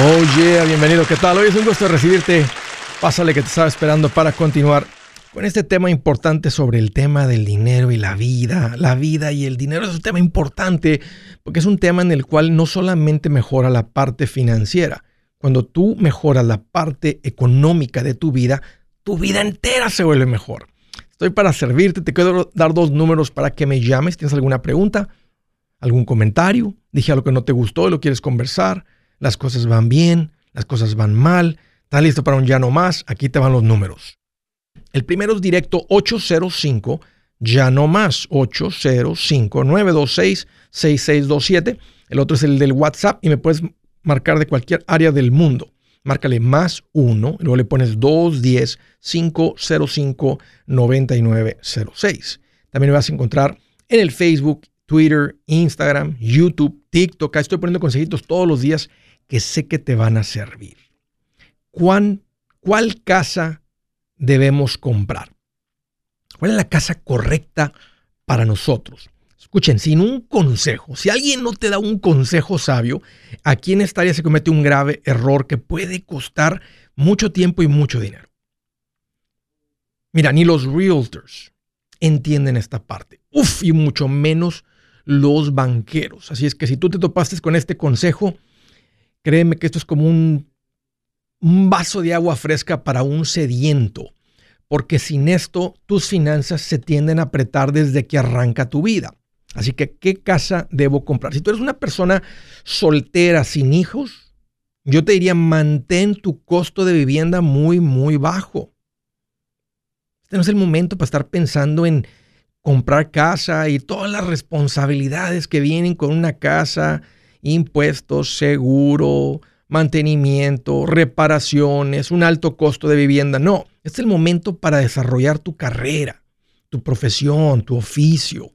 Oh yeah, bienvenido. ¿Qué tal? Hoy es un gusto recibirte. Pásale que te estaba esperando para continuar con este tema importante sobre el tema del dinero y la vida. La vida y el dinero es un tema importante porque es un tema en el cual no solamente mejora la parte financiera. Cuando tú mejoras la parte económica de tu vida, tu vida entera se vuelve mejor. Estoy para servirte. Te quiero dar dos números para que me llames. ¿Tienes alguna pregunta? ¿Algún comentario? Dije algo que no te gustó y lo quieres conversar las cosas van bien, las cosas van mal, estás listo para un ya no más, aquí te van los números. El primero es directo 805, ya no más, 805-926-6627. El otro es el del WhatsApp y me puedes marcar de cualquier área del mundo. Márcale más uno, luego le pones 210-505-9906. También me vas a encontrar en el Facebook, Twitter, Instagram, YouTube, TikTok. Ahí estoy poniendo consejitos todos los días que sé que te van a servir. ¿Cuál casa debemos comprar? ¿Cuál es la casa correcta para nosotros? Escuchen, sin un consejo, si alguien no te da un consejo sabio, aquí en esta área se comete un grave error que puede costar mucho tiempo y mucho dinero. Mira, ni los realtors entienden esta parte. Uf, y mucho menos los banqueros. Así es que si tú te topaste con este consejo, Créeme que esto es como un, vaso de agua fresca para un sediento, porque sin esto tus finanzas se tienden a apretar desde que arranca tu vida. Así que, ¿qué casa debo comprar? Si tú eres una persona soltera, sin hijos, yo te diría, mantén tu costo de vivienda muy, muy bajo. Este no es el momento para estar pensando en comprar casa y todas las responsabilidades que vienen con una casa impuestos, seguro, mantenimiento, reparaciones, un alto costo de vivienda. No, es el momento para desarrollar tu carrera, tu profesión, tu oficio,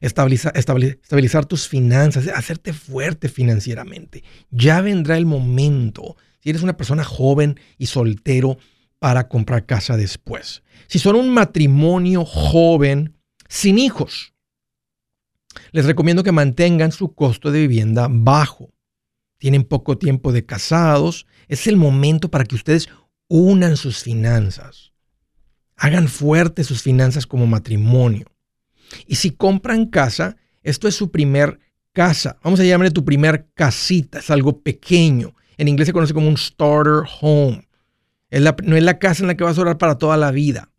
estabilizar, estabilizar tus finanzas, hacerte fuerte financieramente. Ya vendrá el momento, si eres una persona joven y soltero, para comprar casa después. Si son un matrimonio joven sin hijos, les recomiendo que mantengan su costo de vivienda bajo. Tienen poco tiempo de casados. Es el momento para que ustedes unan sus finanzas. Hagan fuertes sus finanzas como matrimonio. Y si compran casa, esto es su primer casa. Vamos a llamarle tu primer casita. Es algo pequeño. En inglés se conoce como un starter home. no es la casa en la que vas a orar para toda la vida.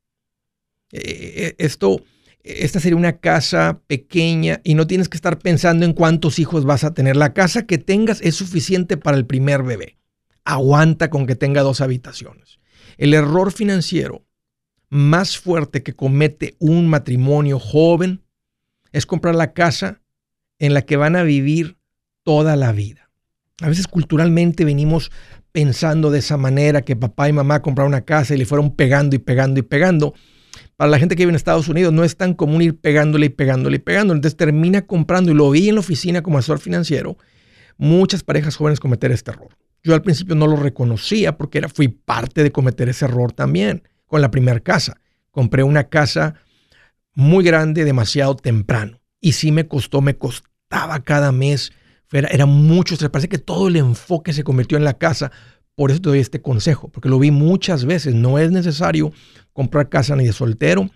Eh, eh, esto esta sería una casa pequeña y no tienes que estar pensando en cuántos hijos vas a tener. La casa que tengas es suficiente para el primer bebé. Aguanta con que tenga dos habitaciones. El error financiero más fuerte que comete un matrimonio joven es comprar la casa en la que van a vivir toda la vida. A veces culturalmente venimos pensando de esa manera que papá y mamá compraron una casa y le fueron pegando y pegando y pegando para la gente que vive en Estados Unidos no es tan común ir pegándole y pegándole y pegándole. Entonces termina comprando, y lo vi en la oficina como asesor financiero, muchas parejas jóvenes cometer este error. Yo al principio no lo reconocía porque era, fui parte de cometer ese error también con la primera casa. Compré una casa muy grande demasiado temprano y sí me costó, me costaba cada mes. Era, era mucho, se parece que todo el enfoque se convirtió en la casa. Por eso te doy este consejo, porque lo vi muchas veces. No es necesario comprar casa ni de soltero.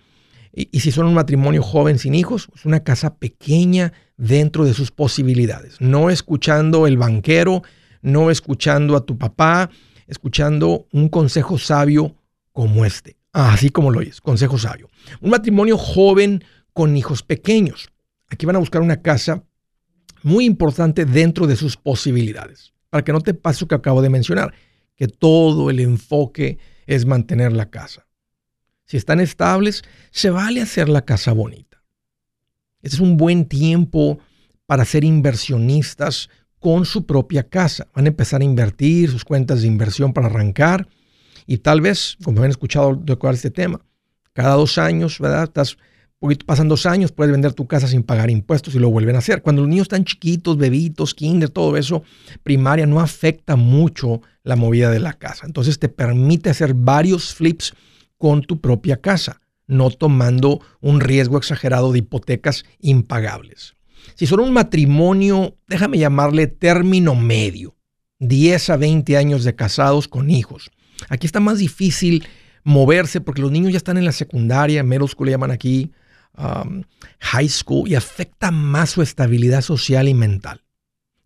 Y, si son un matrimonio joven sin hijos, es una casa pequeña dentro de sus posibilidades. No escuchando el banquero, no escuchando a tu papá, escuchando un consejo sabio como este. así como lo oyes, consejo sabio. Un matrimonio joven con hijos pequeños. Aquí van a buscar una casa muy importante dentro de sus posibilidades. Para que no te pase lo que acabo de mencionar que todo el enfoque es mantener la casa. Si están estables, se vale hacer la casa bonita. Este es un buen tiempo para ser inversionistas con su propia casa. Van a empezar a invertir sus cuentas de inversión para arrancar y tal vez, como han escuchado de este tema, cada dos años, ¿verdad? Estás pasan dos años, puedes vender tu casa sin pagar impuestos y lo vuelven a hacer. Cuando los niños están chiquitos, bebitos, kinder, todo eso, primaria, no afecta mucho la movida de la casa. Entonces te permite hacer varios flips con tu propia casa, no tomando un riesgo exagerado de hipotecas impagables. Si son un matrimonio, déjame llamarle término medio, 10 a 20 años de casados con hijos. Aquí está más difícil moverse porque los niños ya están en la secundaria, middle school le llaman aquí, um, high school, y afecta más su estabilidad social y mental.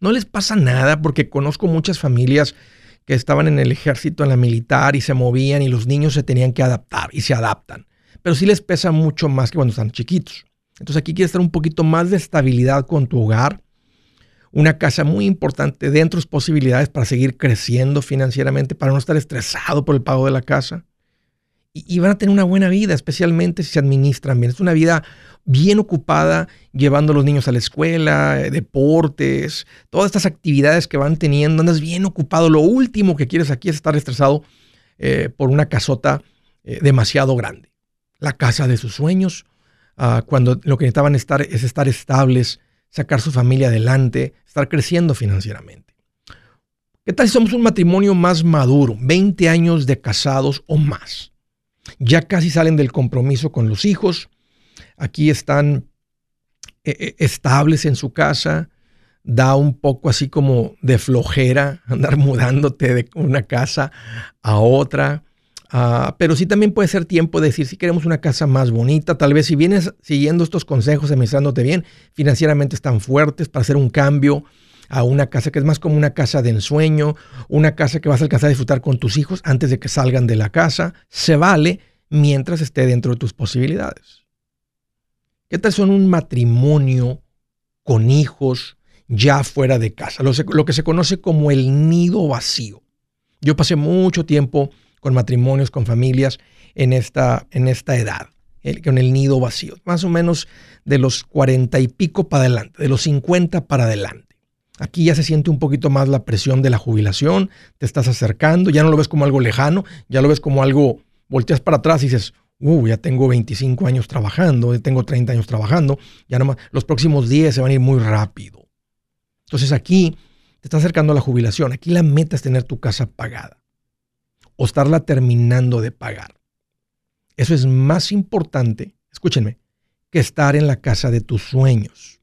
No les pasa nada porque conozco muchas familias que estaban en el ejército, en la militar y se movían y los niños se tenían que adaptar y se adaptan. Pero sí les pesa mucho más que cuando están chiquitos. Entonces aquí quieres estar un poquito más de estabilidad con tu hogar. Una casa muy importante dentro de sus posibilidades para seguir creciendo financieramente, para no estar estresado por el pago de la casa. Y, van a tener una buena vida, especialmente si se administran bien. Es una vida bien ocupada llevando a los niños a la escuela, eh, deportes, todas estas actividades que van teniendo, andas bien ocupado. Lo último que quieres aquí es estar estresado eh, por una casota eh, demasiado grande. La casa de sus sueños, ah, cuando lo que necesitaban estar es estar estables, sacar su familia adelante, estar creciendo financieramente. ¿Qué tal si somos un matrimonio más maduro, 20 años de casados o más? Ya casi salen del compromiso con los hijos, aquí están eh, eh, estables en su casa, da un poco así como de flojera andar mudándote de una casa a otra. Ah, pero sí también puede ser tiempo de decir si queremos una casa más bonita, tal vez si vienes siguiendo estos consejos, administrándote bien, financieramente están fuertes para hacer un cambio a una casa que es más como una casa de ensueño, una casa que vas a alcanzar a disfrutar con tus hijos antes de que salgan de la casa, se vale mientras esté dentro de tus posibilidades. ¿Qué tal son un matrimonio con hijos ya fuera de casa? Lo, que se conoce como el nido vacío. Yo pasé mucho tiempo con matrimonios, con familias en esta, en esta edad, con el nido vacío, más o menos de los cuarenta y pico para adelante, de los 50 para adelante. Aquí ya se siente un poquito más la presión de la jubilación, te estás acercando, ya no lo ves como algo lejano, ya lo ves como algo, volteas para atrás y dices, uh, ya tengo 25 años trabajando, tengo 30 años trabajando, ya nomás, los próximos 10 se van a ir muy rápido. Entonces aquí te está acercando a la jubilación, aquí la meta es tener tu casa pagada o estarla terminando de pagar. Eso es más importante, escúchenme, que estar en la casa de tus sueños.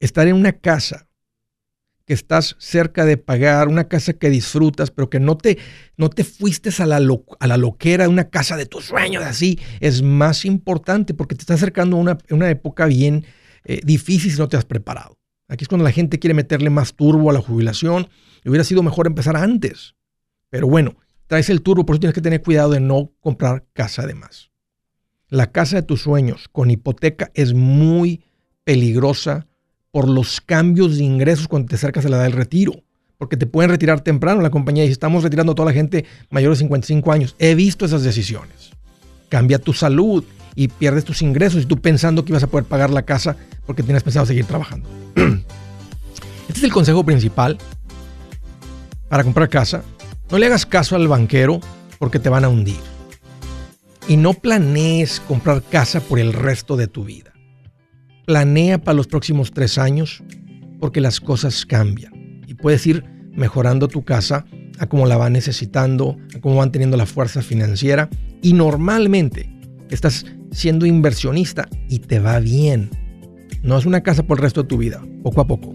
Estar en una casa que estás cerca de pagar, una casa que disfrutas, pero que no te, no te fuiste a la, a la loquera una casa de tus sueños, así, es más importante porque te está acercando a una, una época bien eh, difícil si no te has preparado. Aquí es cuando la gente quiere meterle más turbo a la jubilación. Y hubiera sido mejor empezar antes. Pero bueno, traes el turbo, por eso tienes que tener cuidado de no comprar casa de más. La casa de tus sueños con hipoteca es muy peligrosa por los cambios de ingresos cuando te acercas a la edad del retiro. Porque te pueden retirar temprano la compañía y estamos retirando a toda la gente mayor de 55 años. He visto esas decisiones. Cambia tu salud y pierdes tus ingresos y tú pensando que ibas a poder pagar la casa porque tienes pensado seguir trabajando. Este es el consejo principal para comprar casa. No le hagas caso al banquero porque te van a hundir. Y no planees comprar casa por el resto de tu vida. Planea para los próximos tres años porque las cosas cambian y puedes ir mejorando tu casa a cómo la va necesitando, a cómo van teniendo la fuerza financiera y normalmente estás siendo inversionista y te va bien. No es una casa por el resto de tu vida, poco a poco.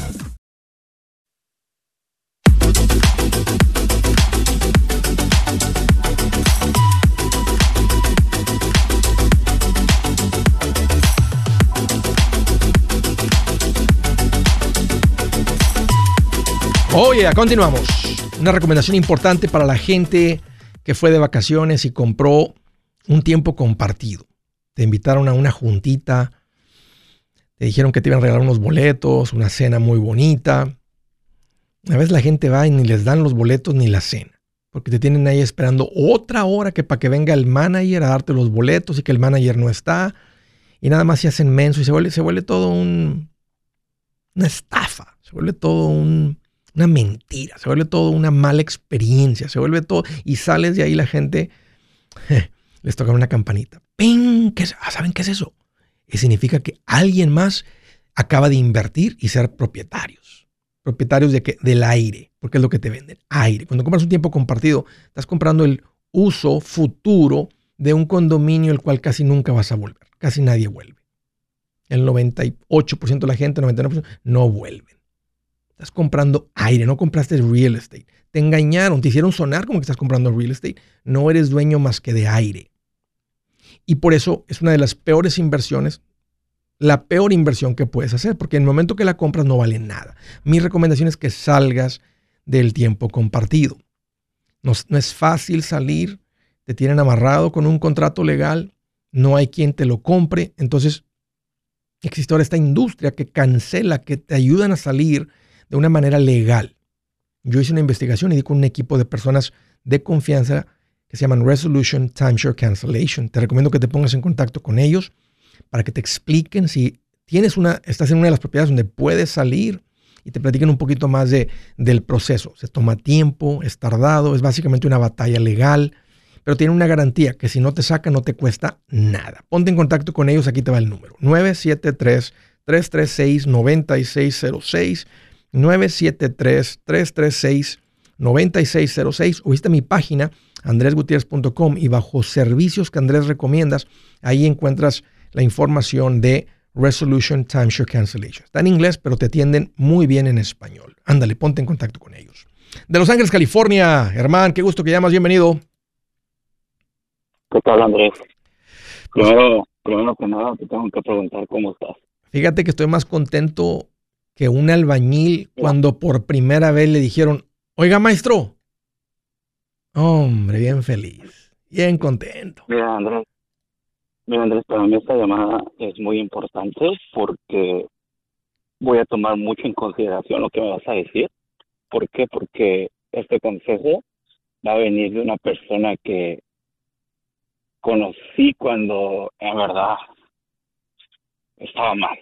Oye, continuamos. Una recomendación importante para la gente que fue de vacaciones y compró un tiempo compartido. Te invitaron a una juntita, te dijeron que te iban a regalar unos boletos, una cena muy bonita. A veces la gente va y ni les dan los boletos ni la cena, porque te tienen ahí esperando otra hora que para que venga el manager a darte los boletos y que el manager no está. Y nada más se hacen menso y se vuelve, se vuelve todo un, una estafa, se vuelve todo un, una mentira, se vuelve todo una mala experiencia, se vuelve todo y sales de ahí la gente les toca una campanita. ¡Ping! ¿Qué ah, ¿Saben qué es eso? Y significa que alguien más acaba de invertir y ser propietarios. Propietarios de qué? Del aire, porque es lo que te venden, aire. Cuando compras un tiempo compartido, estás comprando el uso futuro de un condominio el cual casi nunca vas a volver. Casi nadie vuelve. El 98% de la gente, 99% no vuelven. Estás comprando aire, no compraste real estate. Te engañaron, te hicieron sonar como que estás comprando real estate. No eres dueño más que de aire. Y por eso es una de las peores inversiones, la peor inversión que puedes hacer, porque en el momento que la compras no vale nada. Mi recomendación es que salgas del tiempo compartido. No, no es fácil salir, te tienen amarrado con un contrato legal, no hay quien te lo compre. Entonces, existe ahora esta industria que cancela, que te ayudan a salir de una manera legal. Yo hice una investigación y di con un equipo de personas de confianza que se llaman Resolution Timeshare Cancellation. Te recomiendo que te pongas en contacto con ellos para que te expliquen si tienes una, estás en una de las propiedades donde puedes salir y te platiquen un poquito más de, del proceso. Se toma tiempo, es tardado, es básicamente una batalla legal, pero tiene una garantía que si no te saca no te cuesta nada. Ponte en contacto con ellos, aquí te va el número. 973 336 9606 973-336-9606 o visita mi página andresgutierrez.com y bajo servicios que Andrés recomiendas, ahí encuentras la información de Resolution Timeshare Cancellation. Está en inglés, pero te atienden muy bien en español. Ándale, ponte en contacto con ellos. De Los Ángeles, California, Germán, qué gusto que llamas, bienvenido. ¿Qué tal, Andrés? Primero, primero que nada, te tengo que preguntar cómo estás. Fíjate que estoy más contento que un albañil cuando por primera vez le dijeron, oiga maestro, hombre, bien feliz, bien contento. Mira Andrés, mira Andrés, para mí esta llamada es muy importante porque voy a tomar mucho en consideración lo que me vas a decir. ¿Por qué? Porque este consejo va a venir de una persona que conocí cuando en verdad estaba mal.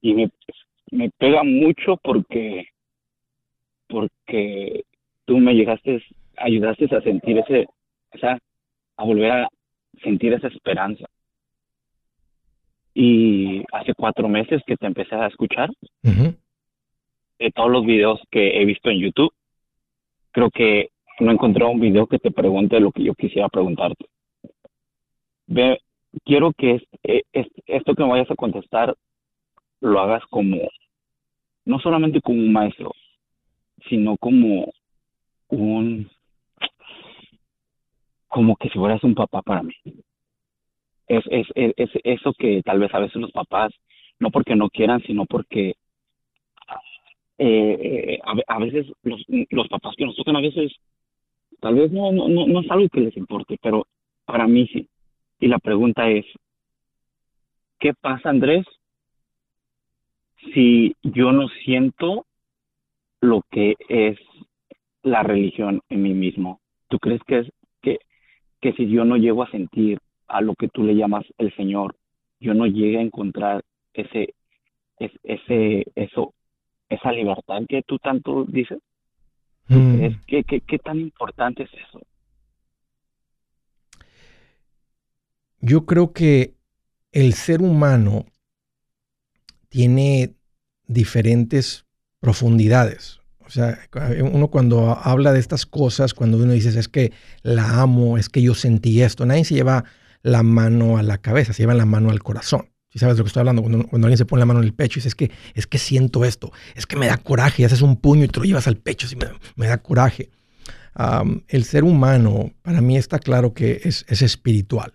Y me, me pega mucho porque porque tú me llegaste, ayudaste a sentir ese, o sea, a volver a sentir esa esperanza. Y hace cuatro meses que te empecé a escuchar, de todos los videos que he visto en YouTube, creo que no he encontrado un video que te pregunte lo que yo quisiera preguntarte. Ve, quiero que es, esto que me vayas a contestar lo hagas como no solamente como un maestro, sino como un, como que si fueras un papá para mí. Es, es, es, eso que tal vez a veces los papás, no porque no quieran, sino porque eh, a, veces los, los papás que nos tocan a veces, tal vez no, no, no, no es algo que les importe, pero para mí sí. Y la pregunta es, ¿qué pasa, Andrés, si yo no siento lo que es la religión en mí mismo? ¿Tú crees que es que, que si yo no llego a sentir a lo que tú le llamas el Señor, yo no llegue a encontrar ese, ese, eso, esa libertad que tú tanto dices? Mm. ¿Qué, qué, qué tan importante es eso? Yo creo que el ser humano tiene diferentes profundidades. O sea, uno cuando habla de estas cosas, cuando uno dice es que la amo, es que yo sentí esto, nadie se lleva la mano a la cabeza, se lleva la mano al corazón. Si sabes de lo que estoy hablando, cuando, alguien se pone la mano en el pecho y dice es que, es que siento esto, es que me da coraje, y haces un puño y te lo llevas al pecho, y me, da coraje. el ser humano, para mí está claro que es, es espiritual.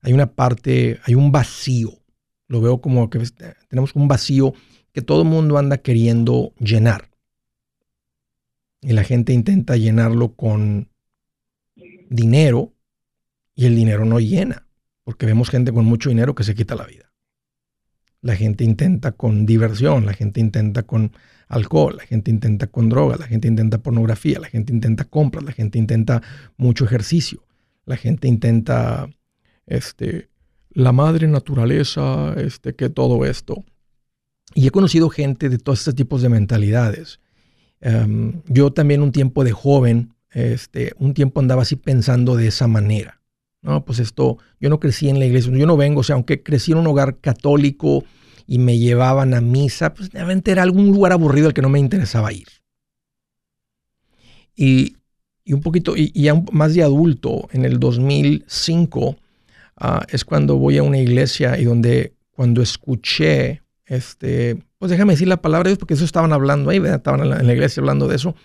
Hay una parte, hay un vacío. Lo veo como que tenemos un vacío que todo el mundo anda queriendo llenar. Y la gente intenta llenarlo con dinero y el dinero no llena, porque vemos gente con mucho dinero que se quita la vida. La gente intenta con diversión, la gente intenta con alcohol, la gente intenta con droga, la gente intenta pornografía, la gente intenta compras, la gente intenta mucho ejercicio, la gente intenta este, la madre naturaleza, este, que todo esto. Y he conocido gente de todos estos tipos de mentalidades. Em, yo también un tiempo de joven, este, un tiempo andaba así pensando de esa manera. No, pues esto, yo no crecí en la iglesia, yo no vengo, o sea, aunque crecí en un hogar católico y me llevaban a misa, pues realmente era algún lugar aburrido al que no me interesaba ir. Y, y un poquito, y, y más de adulto, en el 2005, Ah, es cuando voy a una iglesia y donde cuando escuché, este, pues déjame decir la palabra de Dios, porque eso estaban hablando ahí, estaban en la, iglesia hablando de eso,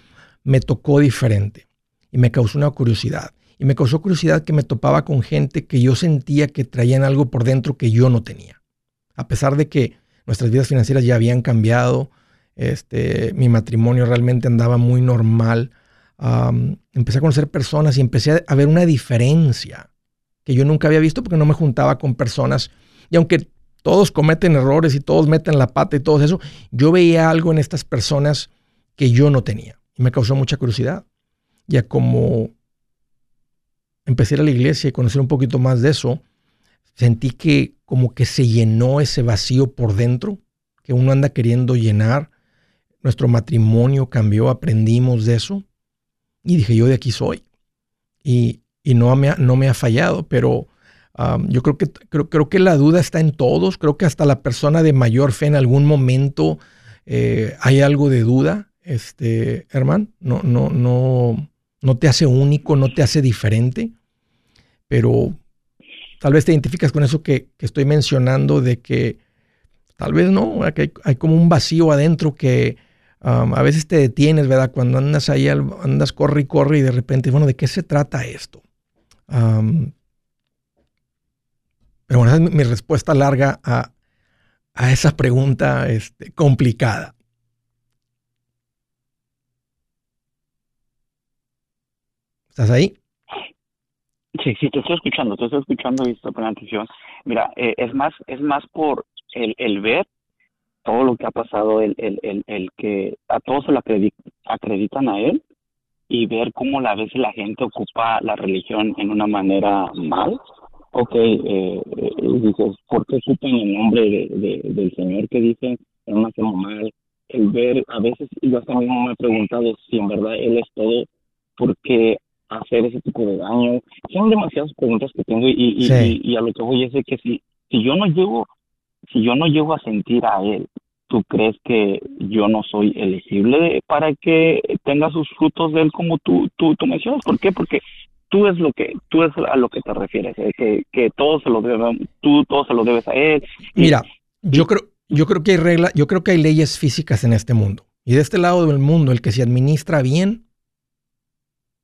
me tocó diferente y me causó una curiosidad. Y me causó curiosidad que me topaba con gente que yo sentía que traían algo por dentro que yo no tenía. A pesar de que nuestras vidas financieras ya habían cambiado, este, mi matrimonio realmente andaba muy normal. empecé a conocer personas y empecé a ver una diferencia que yo nunca había visto porque no me juntaba con personas. Y aunque todos cometen errores y todos meten la pata y todo eso, yo veía algo en estas personas que yo no tenía. Y me causó mucha curiosidad. Ya como empecé a ir a la iglesia y conocer un poquito más de eso, sentí que como que se llenó ese vacío por dentro, que uno anda queriendo llenar. Nuestro matrimonio cambió, aprendimos de eso. Y dije, yo de aquí soy. Y y no me ha, no me ha fallado, pero yo creo que, creo, que la duda está en todos, creo que hasta la persona de mayor fe en algún momento eh, hay algo de duda, este, hermano, no, no, no, no te hace único, no te hace diferente, pero tal vez te identificas con eso que, estoy mencionando de que tal vez no, que hay, como un vacío adentro que a veces te detienes, ¿verdad? Cuando andas ahí, andas corre y corre y de repente, bueno, ¿de qué se trata esto? Pero bueno, esa es mi, respuesta larga a, esa pregunta este, complicada. ¿Estás ahí? Sí, sí, te estoy escuchando, te estoy escuchando y estoy poniendo atención. Mira, eh, es más, es más por el, el, ver todo lo que ha pasado, el, el, el que a todos se lo acreditan a él y ver cómo a veces la gente ocupa la religión en una manera mal. Ok, eh, eh dices, ¿por qué ocupan el nombre de, del Señor que dicen en una forma mal? El ver, a veces yo también me he preguntado si en verdad Él es todo, ¿por qué hacer ese tipo de daño? Son demasiadas preguntas que tengo y, y, y, a lo que voy es que si, si yo no llego, si yo no llego a sentir a Él, ¿tú crees que yo no soy elegible para que tenga sus frutos de él como tú, tú, tú mencionas? ¿Por qué? Porque tú es lo que tú es a lo que te refieres, eh, que, que todo se lo debe, tú todo se lo debes a él. Mira, yo creo yo creo que hay reglas, yo creo que hay leyes físicas en este mundo. Y de este lado del mundo, el que se administra bien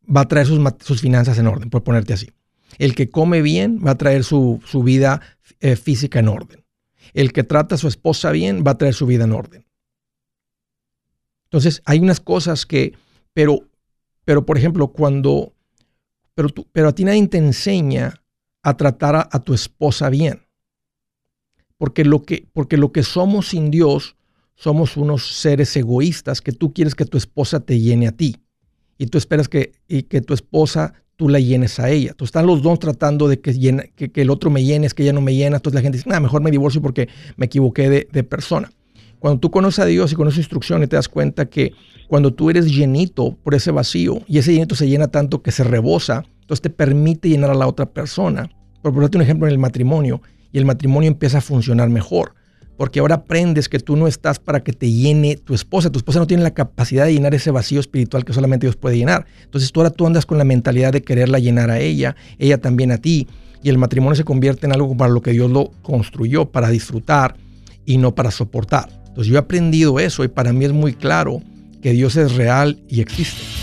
va a traer sus, sus finanzas en orden, por ponerte así. El que come bien va a traer su, su vida eh, física en orden. El que trata a su esposa bien va a traer su vida en orden. Entonces, hay unas cosas que, pero, pero por ejemplo, cuando, pero, tú, pero a ti nadie te enseña a tratar a, tu esposa bien. Porque lo, que, porque lo que somos sin Dios, somos unos seres egoístas que tú quieres que tu esposa te llene a ti. Y tú esperas que, y que tu esposa tú la llenes a ella. Tú están los dos tratando de que, que, el otro me llene, que ella no me llena. Entonces la gente dice, nada, mejor me divorcio porque me equivoqué de, de persona. Cuando tú conoces a Dios y conoces y te das cuenta que cuando tú eres llenito por ese vacío y ese llenito se llena tanto que se rebosa, entonces te permite llenar a la otra persona. Por ponerte un ejemplo en el matrimonio y el matrimonio empieza a funcionar mejor. Porque ahora aprendes que tú no estás para que te llene tu esposa. Tu esposa no tiene la capacidad de llenar ese vacío espiritual que solamente Dios puede llenar. Entonces tú ahora tú andas con la mentalidad de quererla llenar a ella, ella también a ti. Y el matrimonio se convierte en algo para lo que Dios lo construyó, para disfrutar y no para soportar. Entonces yo he aprendido eso y para mí es muy claro que Dios es real y existe.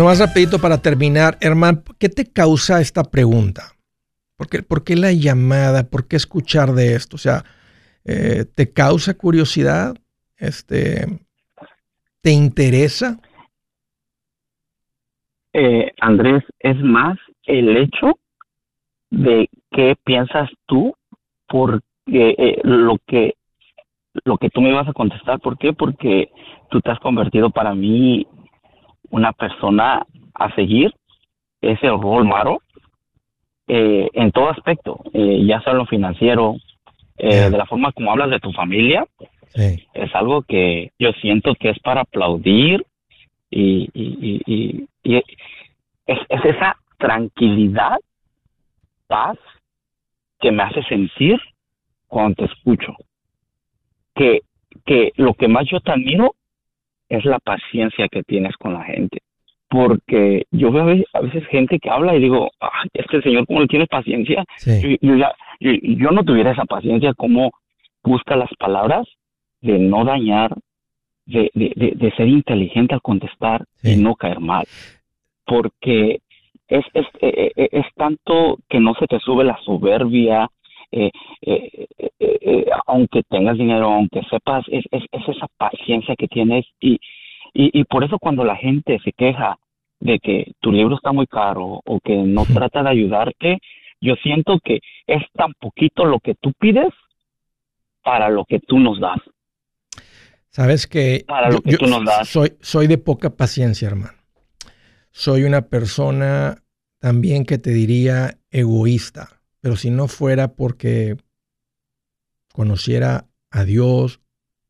No más rapidito para terminar, hermano, ¿qué te causa esta pregunta? ¿Por qué, la llamada? ¿Por qué escuchar de esto? O sea, eh, ¿te causa curiosidad? Este, ¿Te interesa? Eh, Andrés, es más el hecho de qué piensas tú porque eh, lo que lo que tú me ibas a contestar, ¿por qué? Porque tú te has convertido para mí una persona a seguir, es el rol maro eh, en todo aspecto, eh, ya sea en lo financiero, eh, de la forma como hablas de tu familia, es algo que yo siento que es para aplaudir y, y, es, es, esa tranquilidad, paz que me hace sentir cuando te escucho. Que, que lo que más yo te admiro es la paciencia que tienes con la gente. Porque yo veo a veces gente que habla y digo, ah, este señor, ¿cómo le tiene paciencia? Yo, ya, yo, no tuviera esa paciencia, ¿cómo busca las palabras de no dañar, de, de, de, ser inteligente al contestar y no caer mal? Porque es, es, es, e, es, tanto que no se te sube la soberbia, eh, eh, eh, aunque tengas dinero, aunque sepas, es, es, esa paciencia que tienes y, y, por eso cuando la gente se queja de que tu libro está muy caro o que no trata de ayudarte, yo siento que es tan poquito lo que tú pides para lo que tú nos das. Sabes que, para lo que tú nos das. Soy, soy de poca paciencia, hermano. Soy una persona también que te diría egoísta. Pero si no fuera porque conociera a Dios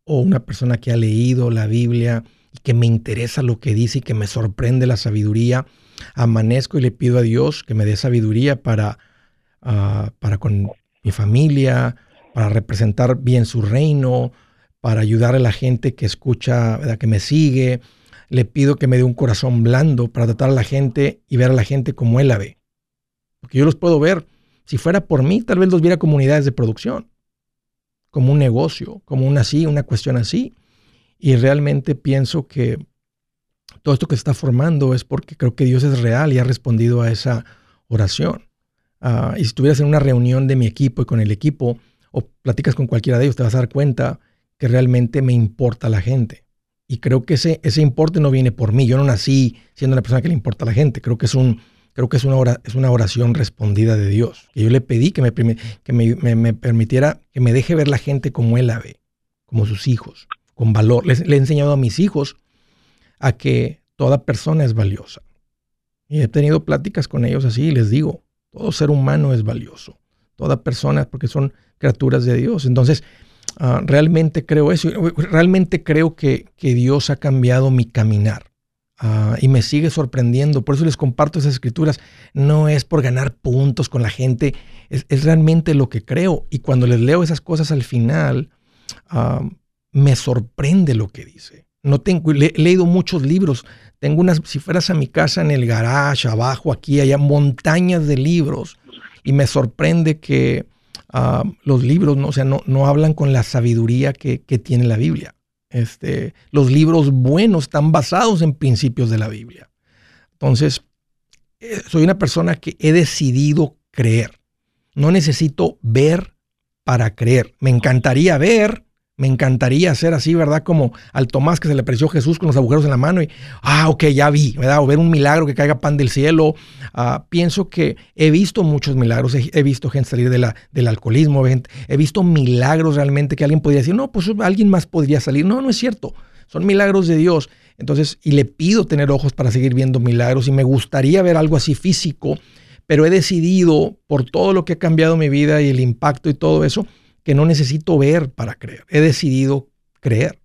o una persona que ha leído la Biblia y que me interesa lo que dice y que me sorprende la sabiduría, amanezco y le pido a Dios que me dé sabiduría para, ah, para con mi familia, para representar bien su reino, para ayudar a la gente que escucha, que me sigue. Le pido que me dé un corazón blando para tratar a la gente y ver a la gente como Él la ve. Porque yo los puedo ver si fuera por mí, tal vez los viera como unidades de producción, como un negocio, como una así, una cuestión así. Y realmente pienso que todo esto que se está formando es porque creo que Dios es real y ha respondido a esa oración. Ah, y si estuvieras en una reunión de mi equipo y con el equipo, o platicas con cualquiera de ellos, te vas a dar cuenta que realmente me importa la gente Y creo que ese, ese importe no viene por mí. Yo no nací siendo una persona que le importa a la gente. Creo que es un, creo que es una, es una oración respondida de Dios. Que yo le pedí que, me, permitiera, que me deje ver la gente como Él la ve, como sus hijos, con valor. le he enseñado a mis hijos a que toda persona es valiosa. Y he tenido pláticas con ellos así y les digo, todo ser humano es valioso. Toda persona, porque son criaturas de Dios. Entonces, ah, realmente creo eso. Realmente creo que, que Dios ha cambiado mi caminar. Ah, y me sigue sorprendiendo. Por eso les comparto esas escrituras. No es por ganar puntos con la gente, es, realmente lo que creo. Y cuando les leo esas cosas al final, ah, me sorprende lo que dice. No tengo, he leído muchos libros. Tengo unas, si fueras a mi casa en el garage, abajo, aquí, allá, montañas de libros. Y me sorprende que ah, los libros no, o no, no hablan con la sabiduría que, que tiene la Biblia. Este, los libros buenos están basados en principios de la Biblia. Entonces, eh, soy una persona que he decidido creer. No necesito ver para creer. Me encantaría ver, me encantaría ser así, ¿verdad? Como al Tomás que se le apareció Jesús con los agujeros en la mano y, ah, ok, ya vi, ¿verdad? O ver un milagro que caiga pan del cielo. Ah, pienso que he visto muchos milagros, he, visto gente salir de la, del alcoholismo, he visto milagros realmente que alguien podría decir, no, pues alguien más podría salir. No, no es cierto. Son milagros de Dios. Entonces, y le pido tener ojos para seguir viendo milagros y me gustaría ver algo así físico, pero he decidido, por todo lo que ha cambiado mi vida y el impacto y todo eso, que no necesito ver para creer. He decidido creer.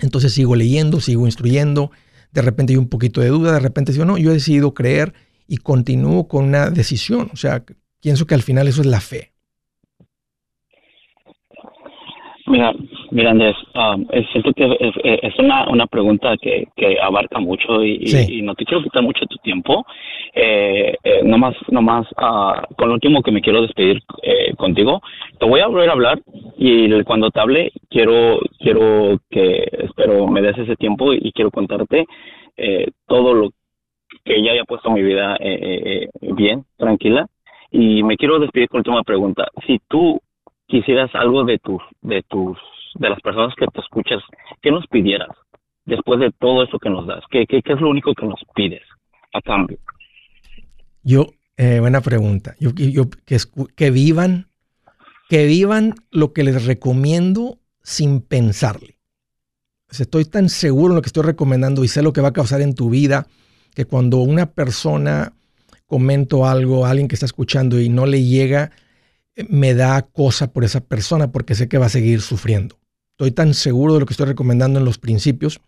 Entonces sigo leyendo, sigo instruyendo. De repente hay un poquito de duda, de repente digo, no, yo he decidido creer y continúo con una decisión. O sea, pienso que al final eso es la fe. Mira, mira Andrés, um, siento que es, una, una pregunta que, que abarca mucho y, no te quiero quitar mucho tu tiempo. Eh, eh, nomás, nomás uh, con lo último que me quiero despedir eh, contigo, te voy a volver a hablar y cuando te hable quiero, quiero que, espero me des ese tiempo y quiero contarte eh, todo lo que ya haya puesto mi vida eh, bien, tranquila. Y me quiero despedir con la última pregunta. Si tú quisieras algo de tus, de tus, de las personas que te escuchas, ¿qué nos pidieras después de todo eso que nos das? ¿Qué, qué, es lo único que nos pides a cambio? Yo, eh, buena pregunta. Yo, yo que, que vivan, que vivan lo que les recomiendo sin pensarle. estoy tan seguro en lo que estoy recomendando y sé lo que va a causar en tu vida, que cuando una persona comento algo a alguien que está escuchando y no le llega, me da cosa por esa persona porque sé que va a seguir sufriendo. Estoy tan seguro de lo que estoy recomendando en los principios,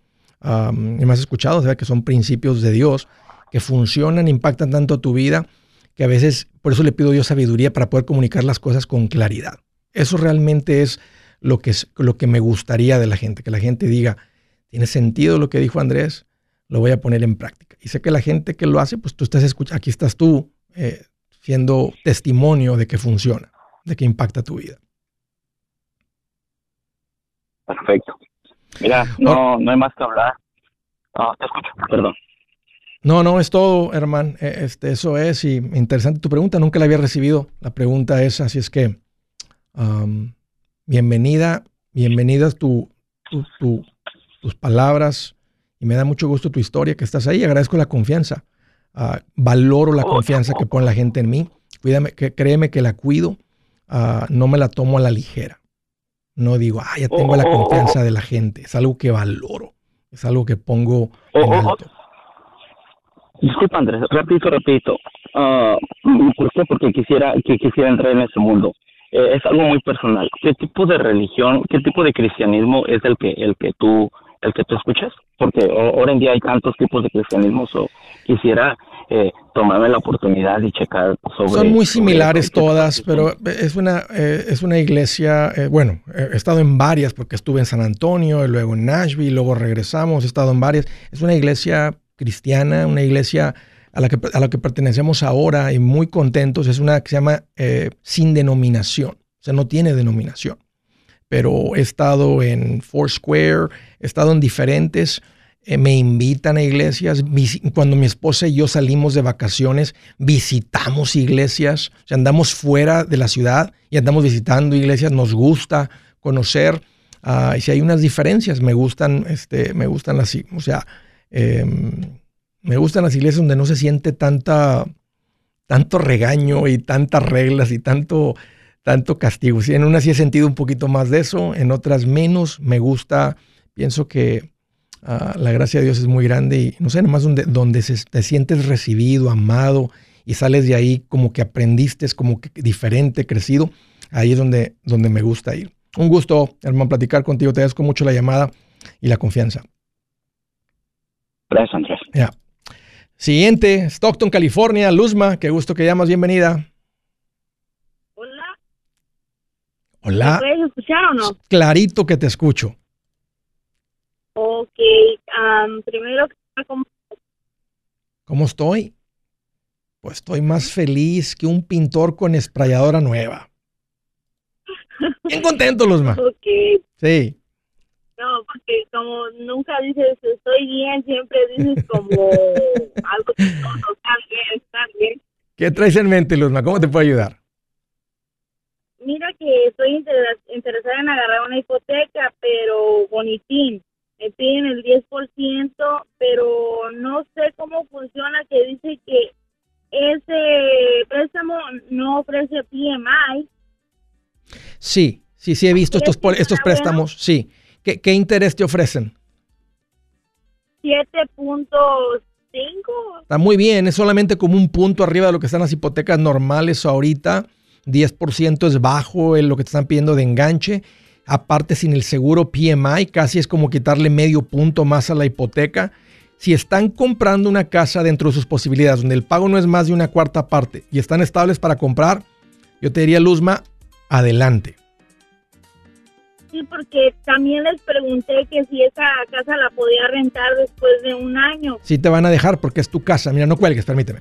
y me has escuchado, o que son principios de Dios que funcionan, impactan tanto tu vida, que a veces, por eso le pido a Dios sabiduría para poder comunicar las cosas con claridad. Eso realmente es lo que, es, lo que me gustaría de la gente, que la gente diga, tiene sentido lo que dijo Andrés, lo voy a poner en práctica. Y sé que la gente que lo hace, pues tú estás escuchando, aquí estás tú eh, siendo testimonio de que funciona de que impacta tu vida. Perfecto. Mira, no, no hay más que hablar. No, te escucho, perdón. No, no, es todo, hermano. E, este, eso es. Y interesante tu pregunta. Nunca la había recibido. La pregunta es, así es que, bienvenida, bienvenidas tu, tus palabras. Y me da mucho gusto tu historia que estás ahí. Agradezco la confianza. Ah, valoro la oh, confianza que pone la gente en mí. Cuídame, que, créeme que la cuido. Ah, no me la tomo a la ligera. No digo, ah, ya tengo la oh, oh, oh, confianza de la gente. Es algo que valoro. Es algo que pongo en alto. Disculpa, Andrés, repito, repito. Uh, ¿Por qué? Porque quisiera, que quisiera entrar en ese mundo. Eh, es algo muy personal. ¿Qué tipo de religión, qué tipo de cristianismo es el que, el que tú, el que tú escuchas? Porque ahora en día hay tantos tipos de cristianismo. So, quisiera eh, tomarme la oportunidad y checar sobre... Son muy similares todas, pero es una, eh, es una iglesia, eh, bueno, he estado en varias porque estuve en San Antonio, y luego en Nashville, luego regresamos, he estado en varias. Es una iglesia cristiana, una iglesia a la que, a la que pertenecemos ahora y muy contentos. Es una que se llama sin denominación, o sea, no tiene denominación. Pero he estado en Foursquare, he estado en diferentes eh, me invitan a iglesias. Cuando mi esposa y yo salimos de vacaciones, visitamos iglesias. O sea, andamos fuera de la ciudad y andamos visitando iglesias. Nos gusta conocer. Ah, y si hay unas diferencias, me gustan, este, me gustan las, o sea, em, me gustan las iglesias donde no se siente tanta, tanto regaño y tantas reglas y tanto, tanto castigo. en unas sí he sentido un poquito más de eso, en otras menos. Me gusta, pienso que ah, la gracia de Dios es muy grande y no sé, nomás donde, donde te sientes recibido, amado y sales de ahí como que aprendiste, como que diferente, crecido. Ahí es donde, donde me gusta ir. Un gusto, hermano, platicar contigo. Te agradezco mucho la llamada y la confianza. Gracias, Andrés. Ya. Siguiente, Stockton, California. Luzma, qué gusto que llamas. Bienvenida. Hola. Hola. ¿Me puedes escuchar o no? Clarito que te escucho. Ok. primero, ¿cómo, ¿cómo estoy? Pues estoy más feliz que un pintor con esprayadora nueva. Bien contento, Luzma. Ok. Sí. No, porque como nunca dices estoy bien, siempre dices como algo está bien, está bien. ¿Qué traes en mente, Luzma? ¿Cómo te puedo ayudar? Que estoy interesada en agarrar una hipoteca, pero bonitín. Me piden el 10%, pero no sé cómo funciona, que dice que ese préstamo no ofrece PMI. Sí, sí, sí he visto estos, estos préstamos, sí. ¿Qué, interés te ofrecen? 7.5. Está muy bien, es solamente como un punto arriba de lo que están las hipotecas normales ahorita. 10% es bajo en lo que te están pidiendo de enganche. Aparte, sin el seguro PMI, casi es como quitarle medio punto más a la hipoteca. Si están comprando una casa dentro de sus posibilidades, donde el pago no es más de una cuarta parte y están estables para comprar, yo te diría, Luzma, adelante porque también les pregunté que si esa casa la podía rentar después de un año. Sí te van a dejar porque es tu casa. Mira, no cuelgues, permíteme.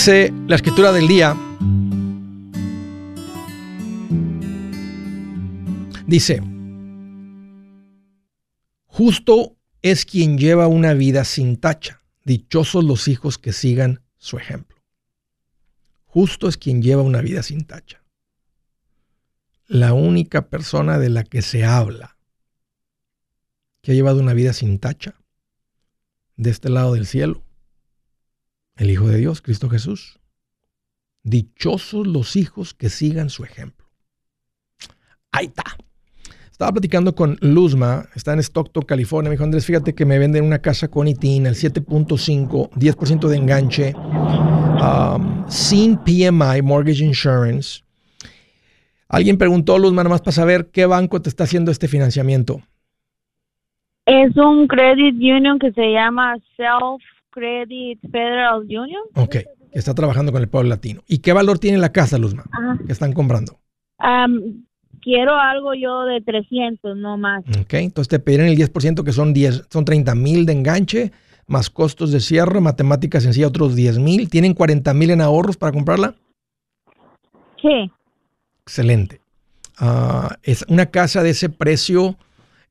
Dice la escritura del día, dice, justo es quien lleva una vida sin tacha, dichosos los hijos que sigan su ejemplo. Justo es quien lleva una vida sin tacha. La única persona de la que se habla que ha llevado una vida sin tacha de este lado del cielo el Hijo de Dios, Cristo Jesús. Dichosos los hijos que sigan su ejemplo. Ahí está. Estaba platicando con Luzma, está en Stockton, California. Me dijo, Andrés, fíjate que me venden una casa con ITIN, el 7.5, 10% de enganche, um, sin PMI, Mortgage Insurance. Alguien preguntó, Luzma, nomás para saber qué banco te está haciendo este financiamiento. Es un credit union que se llama Self Credit Federal Union. Ok, está trabajando con el pueblo latino. ¿Y qué valor tiene la casa, Luzma, que están comprando? quiero algo yo de 300, no más. Ok, entonces te piden el 10%, que son, 10, son 30 mil de enganche, más costos de cierre, matemáticas sencilla, otros 10 mil. ¿Tienen 40 mil en ahorros para comprarla? Sí. Excelente. Ah, es una casa de ese precio,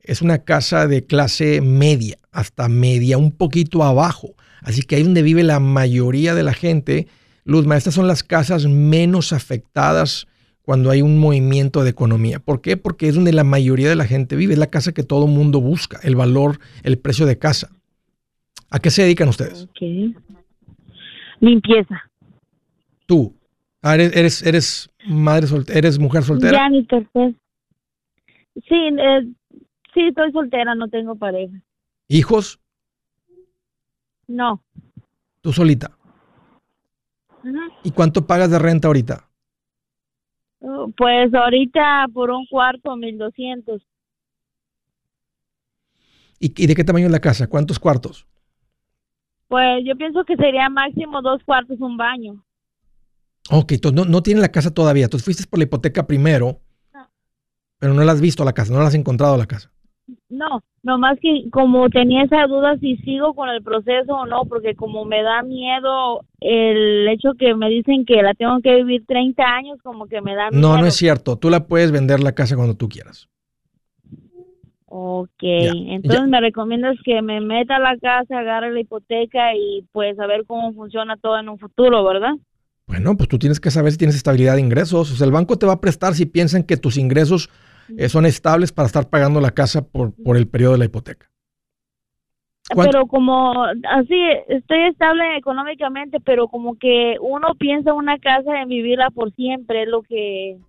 es una casa de clase media, hasta media, un poquito abajo. Así que ahí donde vive la mayoría de la gente, Luzma, estas son las casas menos afectadas cuando hay un movimiento de economía. ¿Por qué? Porque es donde la mayoría de la gente vive, es la casa que todo mundo busca, el valor, el precio de casa. ¿A qué se dedican ustedes? Limpieza. Tú. Ah, eres, eres, eres madre soltera, eres mujer soltera. Ya, ni pues. Sí, eh, sí, estoy soltera, no tengo pareja. ¿Hijos? No. ¿Tú solita? ¿Y cuánto pagas de renta ahorita? Uh, pues ahorita por un cuarto, mil doscientos. ¿Y de qué tamaño es la casa? ¿Cuántos cuartos? Pues yo pienso que sería máximo dos cuartos, un baño. Ok, entonces no, no tiene la casa todavía. Entonces fuiste por la hipoteca primero, pero no la has visto la casa, no la has encontrado la casa. No, nomás que como tenía esa duda si sigo con el proceso o no, porque como me da miedo el hecho que me dicen que la tengo que vivir 30 años, como que me da miedo. No, no es cierto. Tú la puedes vender la casa cuando tú quieras. Ok, entonces me recomiendas que me meta a la casa, agarre la hipoteca y pues a ver cómo funciona todo en un futuro, ¿verdad? Bueno, pues tú tienes que saber si tienes estabilidad de ingresos. O sea, el banco te va a prestar si piensan que tus ingresos eh, son estables para estar pagando la casa por, por el periodo de la hipoteca. Pero como así, estoy estable económicamente, pero como que uno piensa una casa en vivirla por siempre, es lo que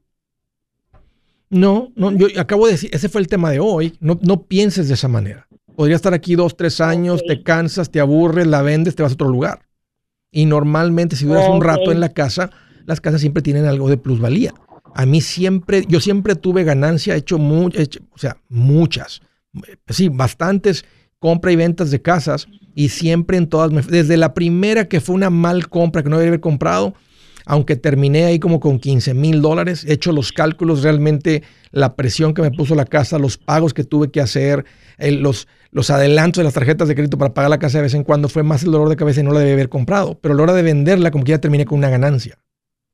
no, no, yo acabo de decir, ese fue el tema de hoy. No, no pienses de esa manera. Podría estar aquí dos, tres años, te cansas, te aburres, la vendes, te vas a otro lugar. Y normalmente, si duras un rato en la casa, las casas siempre tienen algo de plusvalía. A mí siempre, yo siempre tuve ganancia, he hecho, muchas, o sea, muchas, sí, bastantes compra y ventas de casas y siempre en todas, desde la primera que fue una mal compra que no debería haber comprado, aunque terminé ahí como con 15 mil dólares, he hecho los cálculos, realmente la presión que me puso la casa, los pagos que tuve que hacer, los, los adelantos de las tarjetas de crédito para pagar la casa de vez en cuando, fue más el dolor de cabeza y no la debía haber comprado. Pero a la hora de venderla, como que ya terminé con una ganancia.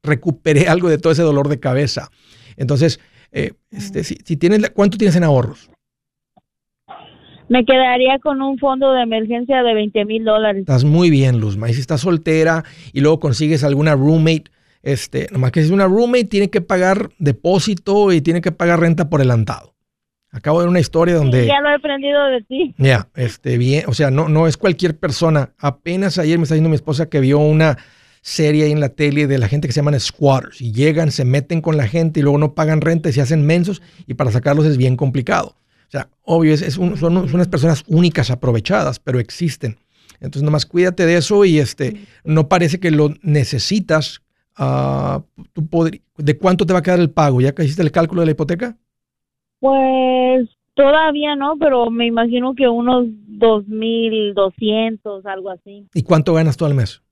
Recuperé algo de todo ese dolor de cabeza. Entonces, eh, este, si, tienes, ¿cuánto tienes en ahorros? Me quedaría con un fondo de emergencia de 20 mil dólares. Estás muy bien, Luzma. Y si estás soltera y luego consigues alguna roommate, este, nomás que si es una roommate tiene que pagar depósito y tiene que pagar renta por adelantado. Acabo de ver una historia donde... ya lo he aprendido de ti. Ya, este, bien, o sea, no, no es cualquier persona. Apenas ayer me está diciendo mi esposa que vio una serie ahí en la tele de la gente que se llaman squatters y llegan, se meten con la gente y luego no pagan renta y se hacen mensos y para sacarlos es bien complicado. O sea, obvio, es, son, unas personas únicas, aprovechadas, pero existen. Entonces, nomás cuídate de eso y este, no parece que lo necesitas. Uh, tú ¿De cuánto te va a quedar el pago? ¿Ya que hiciste el cálculo de la hipoteca? Pues todavía no, pero me imagino que unos 2.200, algo así. ¿Y cuánto ganas tú al mes?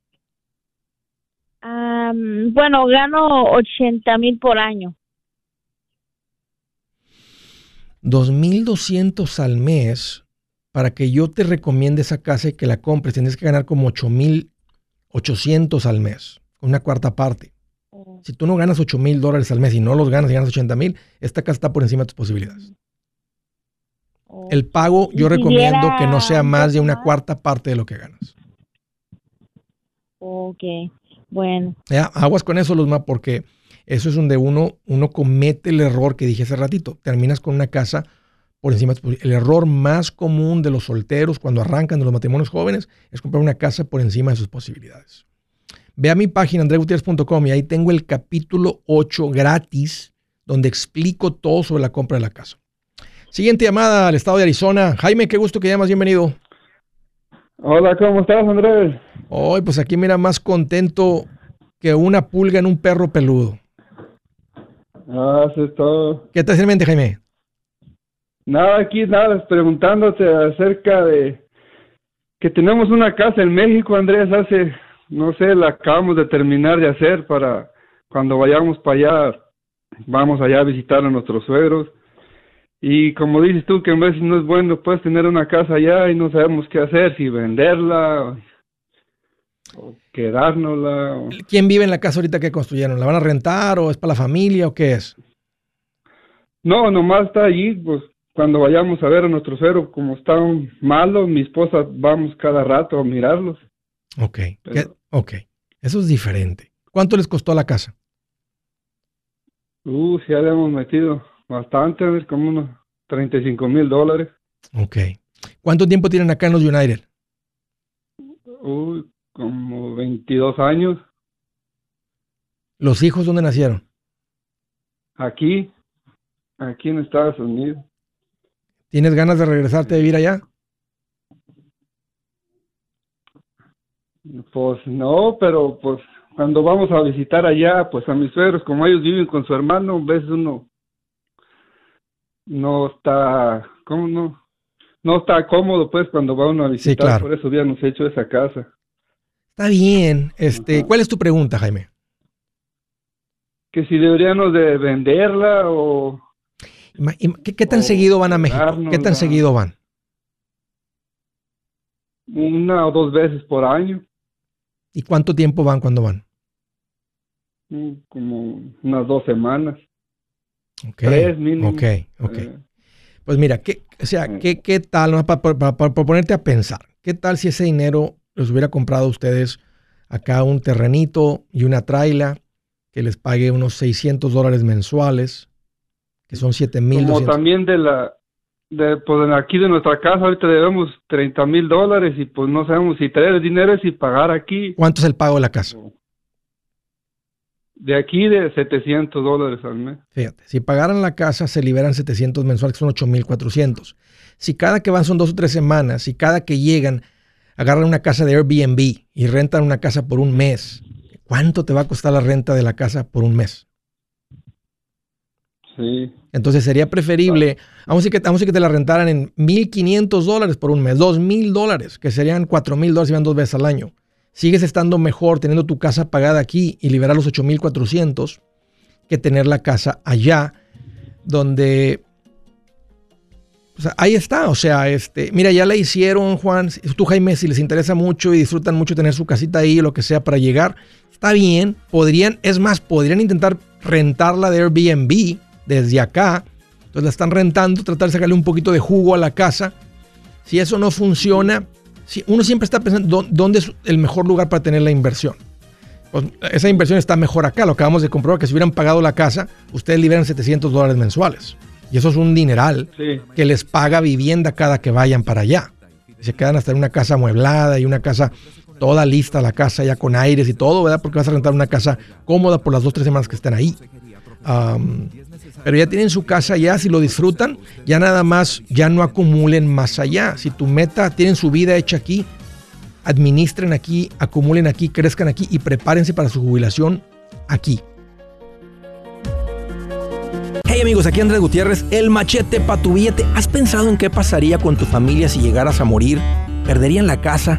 Bueno, gano 80 mil por año. 2.200 al mes para que yo te recomiende esa casa y que la compres, tienes que ganar como 8.800 al mes, una cuarta parte. Oh. Si tú no ganas 8.000 dólares al mes y no los ganas y ganas 80.000, esta casa está por encima de tus posibilidades. Oh. El pago yo recomiendo que no sea más de una cuarta parte de lo que ganas. Ok, bueno. Ya, aguas con eso, Luzma, porque eso es donde uno, uno comete el error que dije hace ratito. Terminas con una casa por encima. El error más común de los solteros cuando arrancan de los matrimonios jóvenes es comprar una casa por encima de sus posibilidades. Ve a mi página andregutierrez.com y ahí tengo el capítulo 8 gratis donde explico todo sobre la compra de la casa. Siguiente llamada al estado de Arizona. Jaime, qué gusto que llamas, bienvenido. Hola, ¿cómo estás, Andrés? Hoy, pues aquí mira, más contento que una pulga en un perro peludo. Ah, eso es todo. ¿Qué te hace en mente, Jaime? Nada, aquí nada, preguntándote acerca de que tenemos una casa en México, Andrés, hace, no sé, la acabamos de terminar de hacer para cuando vayamos para allá, vamos allá a visitar a nuestros suegros. Y como dices tú, que en veces no es bueno, puedes tener una casa allá y no sabemos qué hacer, si venderla o quedárnosla. ¿Quién vive en la casa ahorita que construyeron? ¿La van a rentar o es para la familia o qué es? No, nomás está allí, pues cuando vayamos a ver a nuestro cero, como están malos, mi esposa vamos cada rato a mirarlos. Ok, ok, eso es diferente. ¿Cuánto les costó la casa? Uh, le hemos metido bastante, como unos 35 mil dólares. Ok. ¿Cuánto tiempo tienen acá en los United? Uy, como 22 años. ¿Los hijos dónde nacieron? Aquí, aquí en Estados Unidos. ¿Tienes ganas de regresarte a vivir allá? Pues no, pero pues cuando vamos a visitar allá, pues a mis suegros, como ellos viven con su hermano, a veces uno no está, ¿cómo no? No está cómodo, pues, cuando va uno a visitar. Sí, claro. Por eso habíamos hecho esa casa. Está bien. Este, ¿Cuál es tu pregunta, Jaime? Que si deberíamos de venderla o... ¿Qué, qué tan seguido van a México? ¿Qué tan seguido van? Una o dos veces por año. ¿Y cuánto tiempo van cuando van? Mm, como unas dos semanas. Okay, Tres mínimo. Ok, ok. Eh. Pues mira, ¿qué, o sea, mm. ¿qué, qué tal, para, ponerte a pensar, qué tal si ese dinero los hubiera comprado a ustedes acá un terrenito y una traila que les pague unos 600 dólares mensuales, que son 7 mil. Como también de la, de, pues aquí de nuestra casa ahorita debemos 30 mil dólares y pues no sabemos si traer el dinero y pagar aquí. ¿Cuánto es el pago de la casa? De aquí de 700 dólares al mes. Fíjate, si pagaran la casa se liberan 700 mensuales, que son 8,400. Si cada que van son dos o tres semanas, y cada que llegan agarran una casa de Airbnb y rentan una casa por un mes, ¿cuánto te va a costar la renta de la casa por un mes? Sí. Entonces sería preferible, vamos a decir que, vamos a que te la rentaran en 1.500 dólares por un mes, 2.000 dólares, que serían 4.000 dólares si van dos veces al año. Sigues estando mejor teniendo tu casa pagada aquí y liberar los 8.400 que tener la casa allá, donde... ahí está, o sea, este, mira, ya la hicieron, Juan, tú Jaime, si les interesa mucho y disfrutan mucho tener su casita ahí, lo que sea, para llegar, está bien, podrían, es más, podrían intentar rentarla de Airbnb desde acá. Entonces la están rentando, tratar de sacarle un poquito de jugo a la casa. Si eso no funciona, uno siempre está pensando dónde es el mejor lugar para tener la inversión. Pues esa inversión está mejor acá. Lo acabamos de comprobar que si hubieran pagado la casa, ustedes liberan 700 dólares mensuales. Y eso es un dineral que les paga vivienda cada que vayan para allá. se quedan hasta en una casa amueblada y una casa toda lista, la casa ya con aires y todo, ¿verdad? Porque vas a rentar una casa cómoda por las dos, tres semanas que estén ahí pero ya tienen su casa ya, si lo disfrutan, ya nada más, ya no acumulen más allá. Si tu meta, tienen su vida hecha aquí, administren aquí, acumulen aquí, crezcan aquí y prepárense para su jubilación aquí. Hey amigos, aquí Andrés Gutiérrez, el machete para tu billete. ¿Has pensado en qué pasaría con tu familia si llegaras a morir? ¿Perderían la casa?